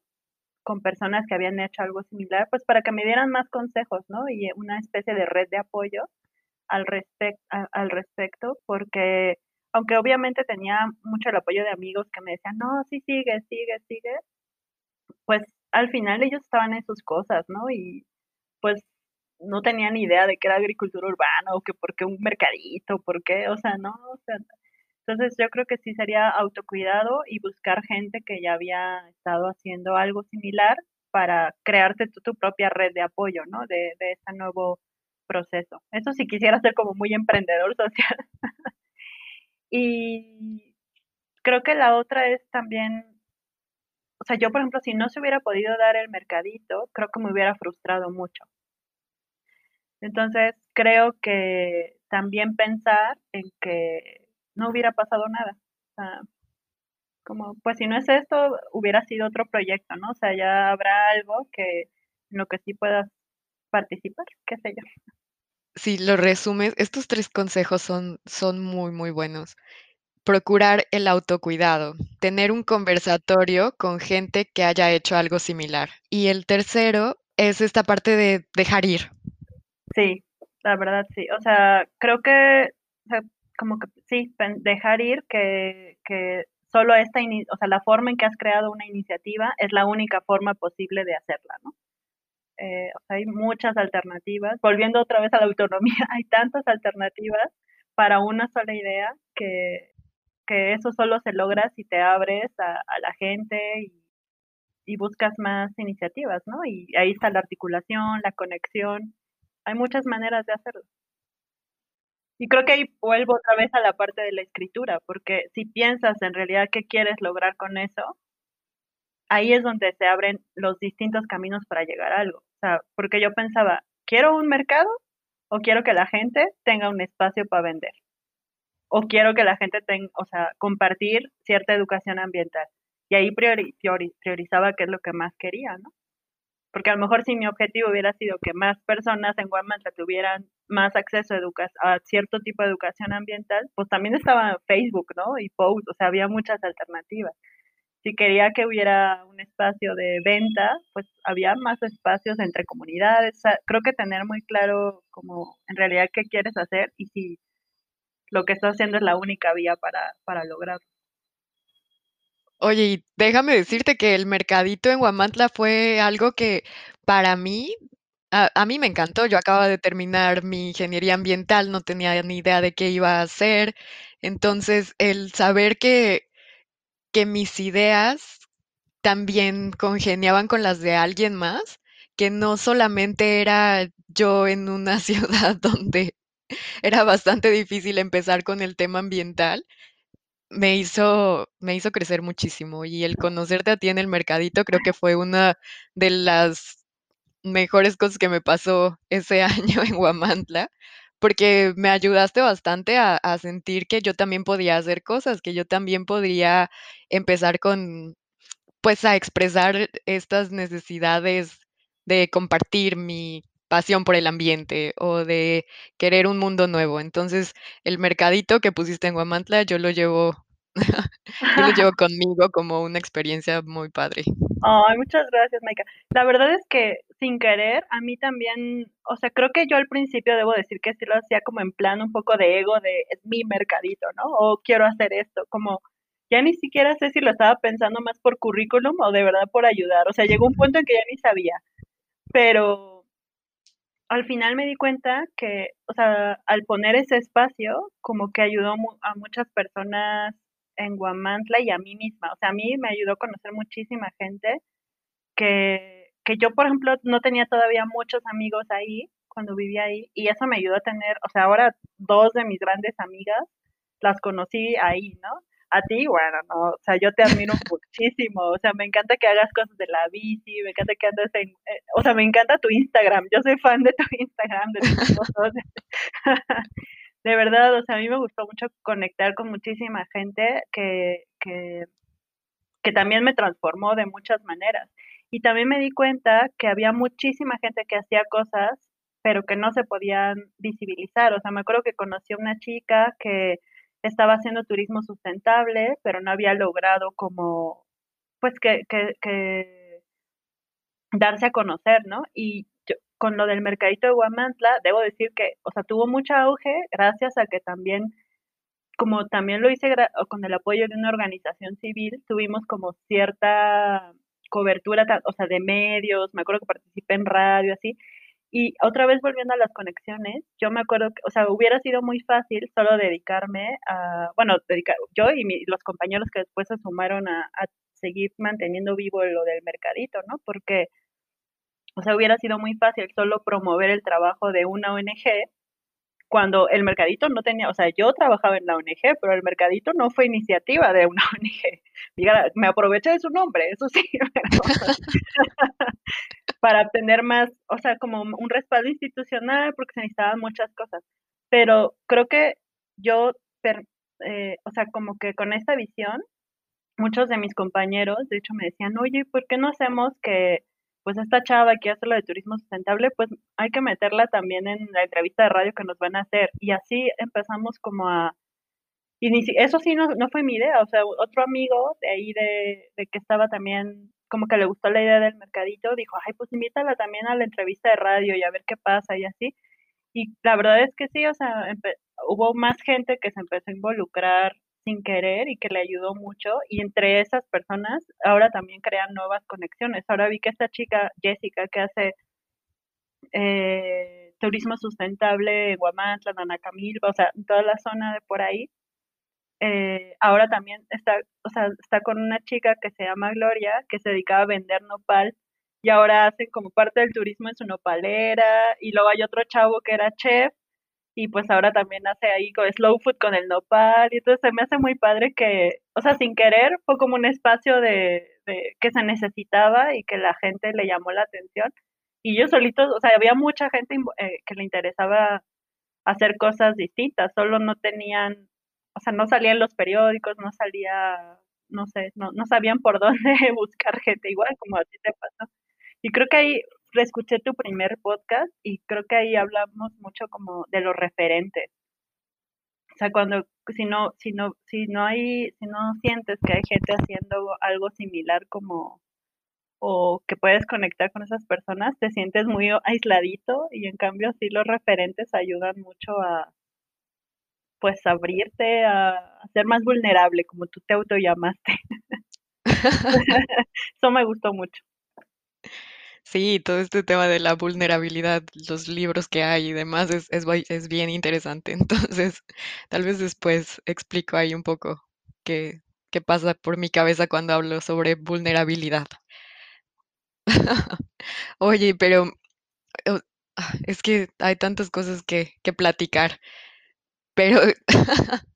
con personas que habían hecho algo similar, pues para que me dieran más consejos, ¿no? Y una especie de red de apoyo al, al respecto, porque aunque obviamente tenía mucho el apoyo de amigos que me decían, no, sí, sigue, sigue, sigue, pues al final ellos estaban en sus cosas, ¿no? Y pues no tenían ni idea de qué era agricultura urbana o que por qué un mercadito, por qué, o sea, no, o sea, entonces yo creo que sí sería autocuidado y buscar gente que ya había estado haciendo algo similar para crearte tu, tu propia red de apoyo, ¿no? De, de este nuevo proceso. Eso sí quisiera ser como muy emprendedor (laughs) social. y creo que la otra es también o sea, yo por ejemplo, si no se hubiera podido dar el mercadito, creo que me hubiera frustrado mucho. Entonces, creo que también pensar en que no hubiera pasado nada. O sea, como, pues si no es esto, hubiera sido otro proyecto, ¿no? O sea, ya habrá algo que en lo que sí puedas participar, qué sé yo. Si lo resumes, estos tres consejos son, son muy, muy buenos procurar el autocuidado, tener un conversatorio con gente que haya hecho algo similar. Y el tercero es esta parte de dejar ir. Sí, la verdad sí. O sea, creo que, como que sí, dejar ir que, que solo esta, o sea, la forma en que has creado una iniciativa es la única forma posible de hacerla, ¿no? Eh, o sea, hay muchas alternativas. Volviendo otra vez a la autonomía, (laughs) hay tantas alternativas para una sola idea que que eso solo se logra si te abres a, la gente y, buscas más iniciativas, ¿no? Y ahí está la articulación, la conexión. Hay muchas maneras de hacerlo. Y creo que ahí vuelvo otra vez a la parte de la escritura, porque si piensas en realidad qué quieres lograr con eso, ahí es donde se abren los distintos caminos para llegar a algo. O sea, porque yo pensaba, ¿quiero un mercado o quiero que la gente tenga un espacio para vender? o quiero que la gente tenga, o sea, compartir cierta educación ambiental. Y ahí priorizaba qué es lo que más quería, ¿no? Porque a lo mejor si mi objetivo hubiera sido que más personas en Guamantla tuvieran más acceso a, a cierto tipo de educación ambiental, pues también estaba Facebook, ¿no? Y Post, o sea, había muchas alternativas. Si quería que hubiera un espacio de venta, pues había más espacios entre comunidades. creo que tener muy claro como en realidad qué quieres hacer y si lo que estás haciendo es la única vía para, para lograrlo. Oye, y déjame decirte que el mercadito en Huamantla fue algo que para mí, a, mí me encantó. Yo acababa de terminar mi ingeniería ambiental, no tenía ni idea de qué iba a hacer. Entonces, el saber que, que mis ideas también congeniaban con las de alguien más, que no solamente era yo en una (laughs) ciudad donde era bastante difícil empezar con el tema ambiental, me hizo, me hizo crecer muchísimo y el conocerte a ti en el mercadito creo que fue una de las mejores cosas que me pasó ese (laughs) año en Huamantla, porque me ayudaste bastante a, a sentir que yo también podía hacer cosas, que yo también podría empezar con, pues a expresar estas necesidades de compartir mi pasión por el ambiente o de querer un mundo nuevo. Entonces, el mercadito que pusiste en Guamantla, yo lo llevo, (laughs) yo lo llevo (laughs) conmigo como una experiencia muy padre. Ay, muchas gracias, Maika. La verdad es que sin querer, a mí también, o sea, creo que yo al principio debo decir que sí lo hacía como en plan un poco de ego, de es mi mercadito, ¿no? O quiero hacer esto, como ya ni siquiera sé si lo estaba pensando más por currículum o de verdad por ayudar. O sea, llegó un punto en que ya ni sabía. Pero al final me di cuenta que, o sea, al poner ese espacio, como que ayudó a muchas personas en Guamantla y a mí misma. O sea, a mí me ayudó a conocer muchísima gente que, que yo, por ejemplo, no tenía todavía muchos amigos ahí cuando vivía ahí y eso me ayudó a tener, o sea, ahora dos de mis grandes amigas las conocí ahí, ¿no? a ti, bueno, no, o sea, yo te admiro (laughs) muchísimo, o sea, me encanta que hagas cosas de la bici, me encanta que andes en, eh, o sea, me encanta tu Instagram, yo soy fan de tu Instagram, de tus fotos, de verdad, o sea, a mí me gustó mucho conectar con muchísima gente que, que, que también me transformó de muchas maneras. Y también me di cuenta que había muchísima gente que hacía cosas, pero que no se podían visibilizar. O sea, me acuerdo que conocí a una chica que estaba haciendo turismo sustentable, pero no había logrado como, pues que, que, darse a conocer, ¿no? Y con lo del mercadito de Guamantla, debo decir que, o sea, tuvo mucho auge gracias a que también, como también lo hice con el apoyo de una organización civil, tuvimos como cierta cobertura, o sea, de medios, me acuerdo que participé en radio, así, y otra vez volviendo a las conexiones, yo me acuerdo que, o sea, hubiera sido muy fácil solo dedicarme a, bueno, dedicar, yo y los compañeros que después se sumaron a, a seguir manteniendo vivo lo del mercadito, ¿no? Porque, o sea, hubiera sido muy fácil solo promover el trabajo de una ONG cuando el mercadito no tenía, o sea, yo trabajaba en la ONG, pero el mercadito no fue iniciativa de una (laughs) ONG. Me aproveché de su nombre, eso sí, (laughs) para tener más, o sea, como un respaldo institucional, porque se necesitaban muchas cosas. Pero creo que yo, eh, o sea, como que con esta visión, muchos de mis compañeros, de hecho, me decían, oye, ¿por qué no hacemos que pues esta chava que hace lo de turismo sustentable, pues hay que meterla también en la entrevista de radio que nos van a hacer. Y así empezamos como a... Eso sí no, no fue mi idea, o sea, otro amigo de ahí de, de que estaba también, como que le gustó la idea del mercadito, dijo, ay, pues invítala también a la entrevista de radio y a ver qué pasa y así. Y la verdad es que sí, o sea, hubo más gente que se empezó a involucrar sin querer y que le ayudó mucho y entre esas personas ahora también crean nuevas conexiones. Ahora vi que esta chica, Jessica, que hace eh, turismo sustentable en Guamantla, Nanacamilpa, o sea, en toda la zona de por ahí, eh, ahora también está, o sea, está con una chica que se llama Gloria, que se dedicaba a vender nopal y ahora hace como parte del turismo en su nopalera y luego hay otro chavo que era chef y pues ahora también hace ahí con slow food con el nopal y entonces se me hace muy padre que, o sea, sin querer fue como un espacio de, que se necesitaba y que la gente le llamó la atención y yo solito, o sea, había mucha gente eh, que le interesaba hacer cosas distintas, solo no tenían, o sea, no salían los periódicos, no salía, no sé, no, no sabían por (laughs) dónde buscar gente igual como a ti te pasó. Y creo que ahí escuché tu primer podcast y creo que ahí hablamos mucho como de los referentes. O sea, cuando si no si no si no hay si no sientes que hay gente haciendo algo similar como o que puedes conectar con esas personas, te sientes muy aisladito y en cambio sí los referentes ayudan mucho a pues abrirte a, ser más vulnerable como tú te autollamaste. (laughs) (laughs) Eso me gustó mucho. Sí, todo este tema de la vulnerabilidad, los libros que hay y demás es, es, bien interesante. (laughs) Entonces, tal vez después explico ahí un poco qué, qué pasa por mi cabeza cuando hablo sobre vulnerabilidad. (laughs) Oye, pero ah, es que hay tantas cosas que, que platicar, pero (laughs)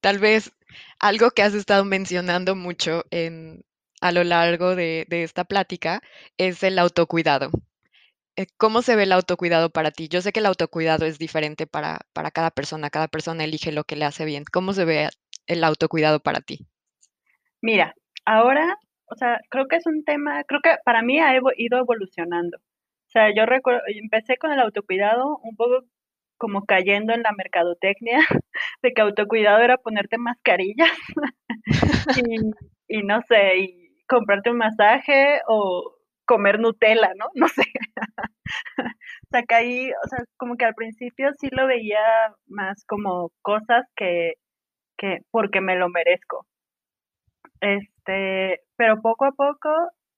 tal vez algo que has estado mencionando mucho en, a lo largo de, esta plática es el autocuidado. Eh, ¿Cómo se ve el autocuidado para ti? Yo sé que el autocuidado es diferente para, para cada persona, cada persona elige lo que le hace bien. ¿Cómo se ve el autocuidado para ti? Mira, ahora, o sea, creo que es un tema, creo que para mí ha ido evolucionando. O sea, yo recuerdo, empecé con el autocuidado un poco como cayendo en la mercadotecnia (laughs) de que autocuidado era ponerte mascarillas (laughs) y, y no sé, y comprarte un masaje o comer Nutella, ¿no? (laughs) No sé. o sea, que ahí, o sea, como que al principio sí lo veía más como cosas que, que porque me lo merezco. Este, pero poco a poco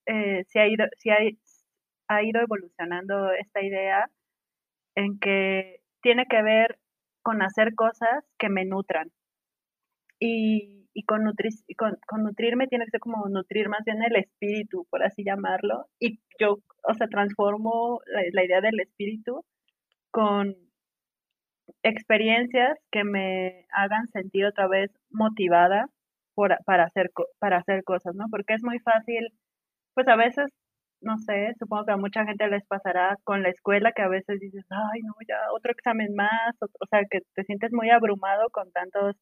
eh, sí ha ido, sí ha, ha ido evolucionando esta idea en que tiene que ver con hacer cosas que me nutran. Y y con, con, nutrirme tiene que ser como nutrir más bien el espíritu, por así llamarlo. Y yo, o sea, transformo la, idea del espíritu con experiencias que me hagan sentir otra vez motivada por, para, hacer, para hacer cosas, ¿no? Porque es muy fácil, pues a veces, no sé, supongo que a mucha gente les pasará con la escuela que a veces dices, ay, no, ya otro examen más, o sea, que te sientes muy abrumado con tantos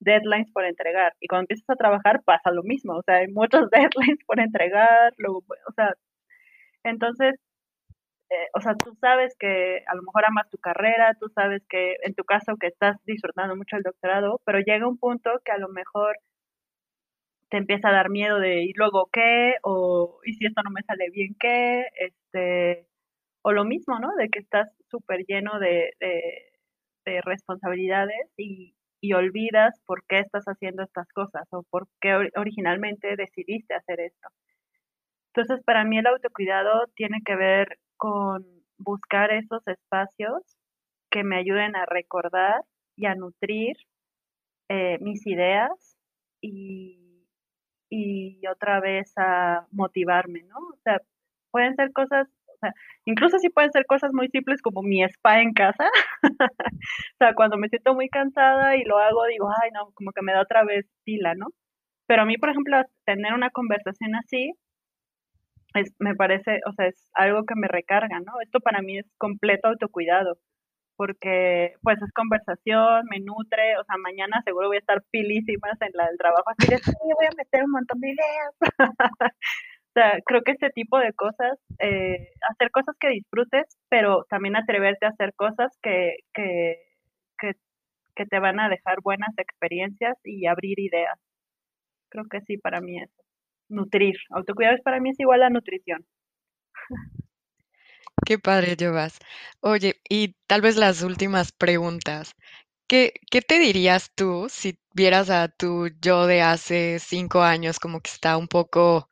deadlines por entregar. Y cuando empiezas a trabajar pasa lo mismo, o sea, hay muchos (laughs) deadlines por entregar, luego, o sea, entonces, eh, o sea, tú sabes que a lo mejor amas tu carrera, tú sabes que en tu caso que estás disfrutando mucho el doctorado, pero llega un punto que a lo mejor te empieza a dar miedo de y luego qué o y si esto no me sale bien qué este o lo mismo no de que estás súper lleno de, de responsabilidades y, y olvidas por qué estás haciendo estas cosas o por qué originalmente decidiste hacer esto. Entonces, para mí el autocuidado tiene que ver con buscar esos espacios que me ayuden a recordar y a nutrir eh, mis ideas y, y otra vez a motivarme, ¿no? O sea, pueden ser cosas (laughs) incluso sí pueden ser cosas muy simples como mi spa en casa. (laughs) o sea, cuando me siento muy cansada y lo hago, digo, ay, no, como que me da otra vez pila, ¿no? Pero a mí, por ejemplo, tener una conversación así, es, me parece, o sea, es algo que me recarga, ¿no? Esto para mí es completo autocuidado, porque pues es conversación, me nutre, o sea, mañana seguro voy a estar pilísimas en la del trabajo, así de, sí, voy a meter un montón de ideas. (laughs) Sea, creo que este tipo de cosas, eh, hacer cosas que disfrutes, pero también atreverte a hacer cosas que, que, que, te van a dejar buenas experiencias y abrir ideas. Creo que sí, para mí es nutrir. Autocuidado para mí es igual a nutrición. Qué padre, Jovas. Oye, y tal vez las últimas preguntas. ¿Qué, ¿Qué, te dirías tú si vieras a tu yo de hace cinco años como que está un poco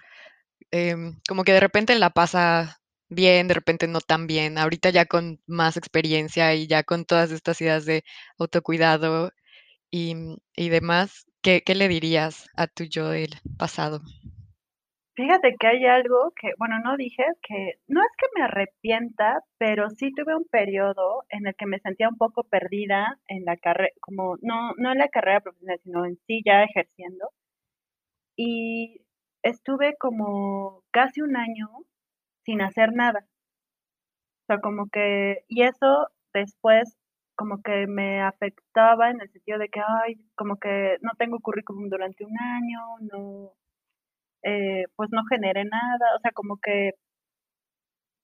Em, como que de repente la pasa bien, de repente no tan bien. Ahorita ya con más experiencia y ya con todas estas ideas de autocuidado y, y demás, ¿qué, ¿qué, le dirías a tu yo del pasado? Fíjate que hay algo que, bueno, no dije que no es que me arrepienta, pero sí tuve un periodo en el que me sentía un poco perdida en la carrera, como no, no en la carrera profesional, sino en sí ya ejerciendo. Y estuve como casi un año sin hacer nada. O sea, como que, y eso después como que me afectaba en el sentido de que, ay, como que no tengo currículum durante un año, no, eh, pues no generé nada, o sea, como que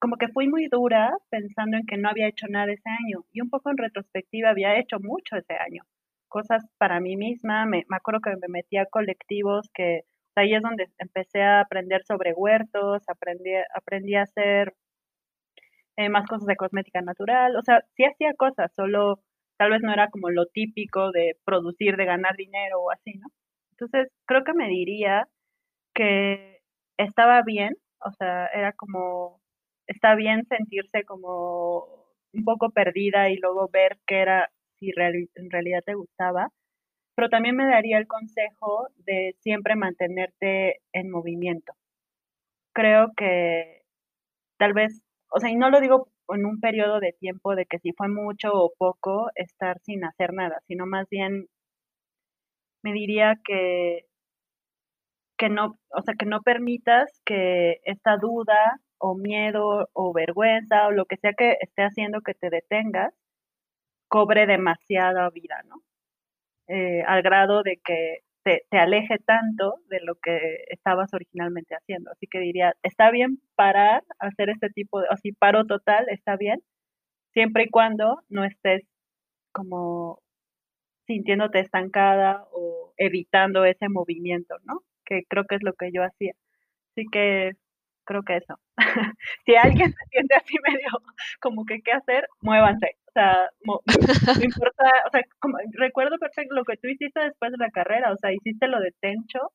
como que fui muy dura pensando en que no había hecho nada ese año y un poco en retrospectiva había hecho mucho ese año. Cosas para mí misma, me, me acuerdo que me metí a colectivos que ahí es donde empecé a aprender sobre huertos, aprendí, aprendí a hacer eh, más cosas de cosmética natural, o sea, sí hacía cosas, solo tal vez no era como lo típico de producir, de ganar dinero o así, ¿no? Entonces, creo que me diría que estaba bien, o sea, era como, está bien sentirse como un poco perdida y luego ver qué era, si en realidad te gustaba, pero también me daría el consejo de siempre mantenerte en movimiento. Creo que tal vez, o sea, y no lo digo en un periodo de tiempo de que si fue mucho o poco estar sin hacer nada, sino más bien me diría que que no, o sea, que no permitas que esta duda o miedo o vergüenza o lo que sea que esté haciendo que te detengas cobre demasiada vida, ¿no? Eh, al grado de que te, te, aleje tanto de lo que estabas originalmente haciendo. Así que diría, está bien parar, hacer este tipo de, así paro total, está bien, siempre y cuando no estés como sintiéndote estancada o evitando ese movimiento, ¿no? Que creo que es lo que yo hacía. Así que creo que eso. (laughs) si alguien se siente así medio como que qué hacer, muévanse sea, no, importa, o sea, como, recuerdo perfecto lo que tú hiciste después de la carrera, o sea, hiciste lo de Tencho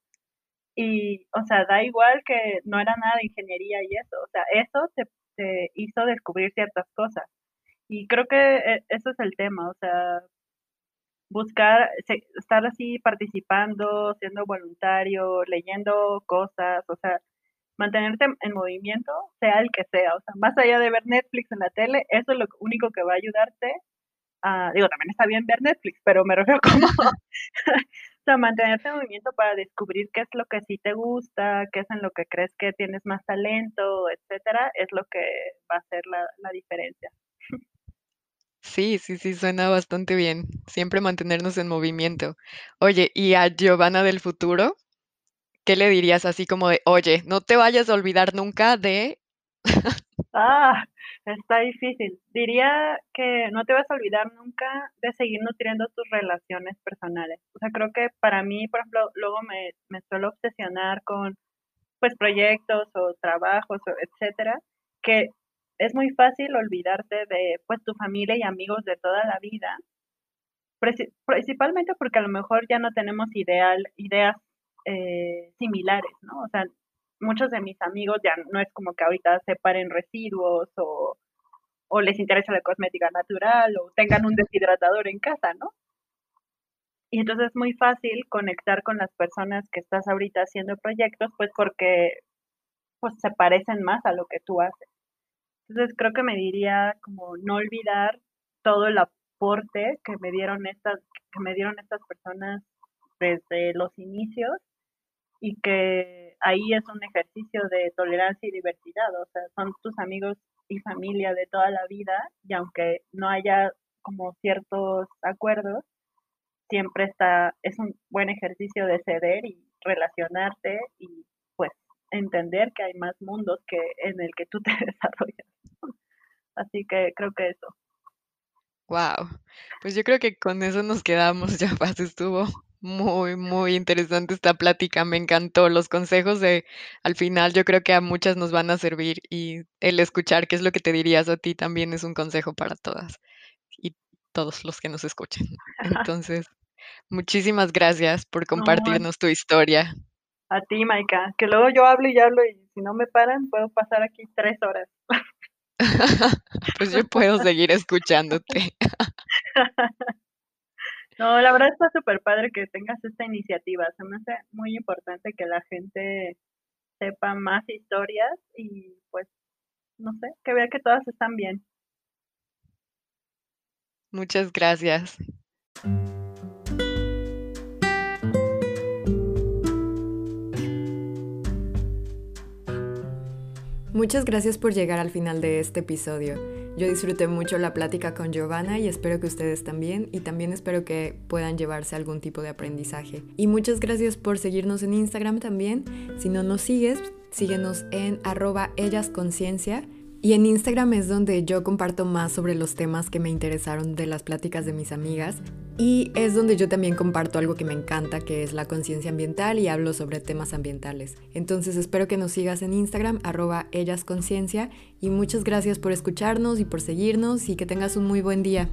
y, o sea, da igual que no era nada de ingeniería y eso, o sea, eso te, te hizo descubrir ciertas cosas. Y creo que e, eso es el tema, o sea, buscar, estar así participando, siendo voluntario, leyendo cosas, o sea, mantenerte en movimiento, sea el que sea. O sea, más allá de ver Netflix en la tele, eso es lo único que va a ayudarte. A, digo, también está bien ver Netflix, pero me (laughs) refiero como, o sea, mantenerte en movimiento para descubrir qué es lo que sí te gusta, qué es en lo que crees que tienes más talento, etcétera, es lo que va a hacer la, la diferencia. Sí, sí, sí, suena bastante bien. Siempre mantenernos en movimiento. Oye, ¿y a Giovanna del futuro? ¿Qué le dirías así como de, oye, no te vayas a olvidar nunca de... ah, está difícil. Diría que no te vas a olvidar nunca de seguir nutriendo tus relaciones personales. O sea, creo que para mí, por ejemplo, luego me, me suelo obsesionar con pues proyectos o trabajos, o etcétera, que es muy fácil olvidarte de pues tu familia y amigos de toda la vida, principalmente porque a lo mejor ya no tenemos ideal, ideas eh, similares, ¿no? O sea, muchos de mis amigos ya no es como que ahorita separen residuos o, o les interesa la cosmética natural o tengan un deshidratador en casa, ¿no? Y entonces es muy fácil conectar con las personas que estás ahorita haciendo proyectos, pues porque pues se parecen más a lo que tú haces. Entonces creo que me diría como no olvidar todo el aporte que me dieron estas, que me dieron estas personas desde los inicios y que ahí es un ejercicio de tolerancia y diversidad, o sea, son tus amigos y familia de toda la vida y aunque no haya como ciertos acuerdos, siempre está, es un buen ejercicio de ceder y relacionarte y pues entender que hay más mundos que en el que tú te (laughs) desarrollas. Así que creo que eso. Wow, pues yo creo que con eso nos quedamos, (laughs) ya paz estuvo muy, muy interesante esta plática, me encantó. Los consejos de al final yo creo que a muchas nos van a servir y el escuchar qué es lo que te dirías a ti también es un consejo para todas y todos los que nos escuchen. (laughs) Entonces, muchísimas gracias por compartirnos tu historia. A ti, Maika, que luego yo hablo y hablo y si no me paran puedo pasar aquí tres horas. (laughs) pues yo puedo seguir escuchándote. (laughs) No, la verdad está súper padre que tengas esta iniciativa. Se me hace muy importante que la gente sepa más historias y pues, no sé, que vea que todas están bien. Muchas gracias. Muchas gracias por llegar al final de este episodio. Yo disfruté mucho la plática con Giovanna y espero que ustedes también y también espero que puedan llevarse algún tipo de aprendizaje. Y muchas gracias por seguirnos en Instagram también. Si no nos sigues, síguenos en arroba ellasconciencia Y en Instagram es donde yo comparto más sobre los temas que me interesaron de las pláticas de mis amigas. Y es donde yo también comparto algo que me encanta, que es la conciencia ambiental y hablo sobre temas ambientales. Entonces espero que nos sigas en Instagram, arroba ellasconciencia. Y muchas gracias por escucharnos y por seguirnos y que tengas un muy buen día.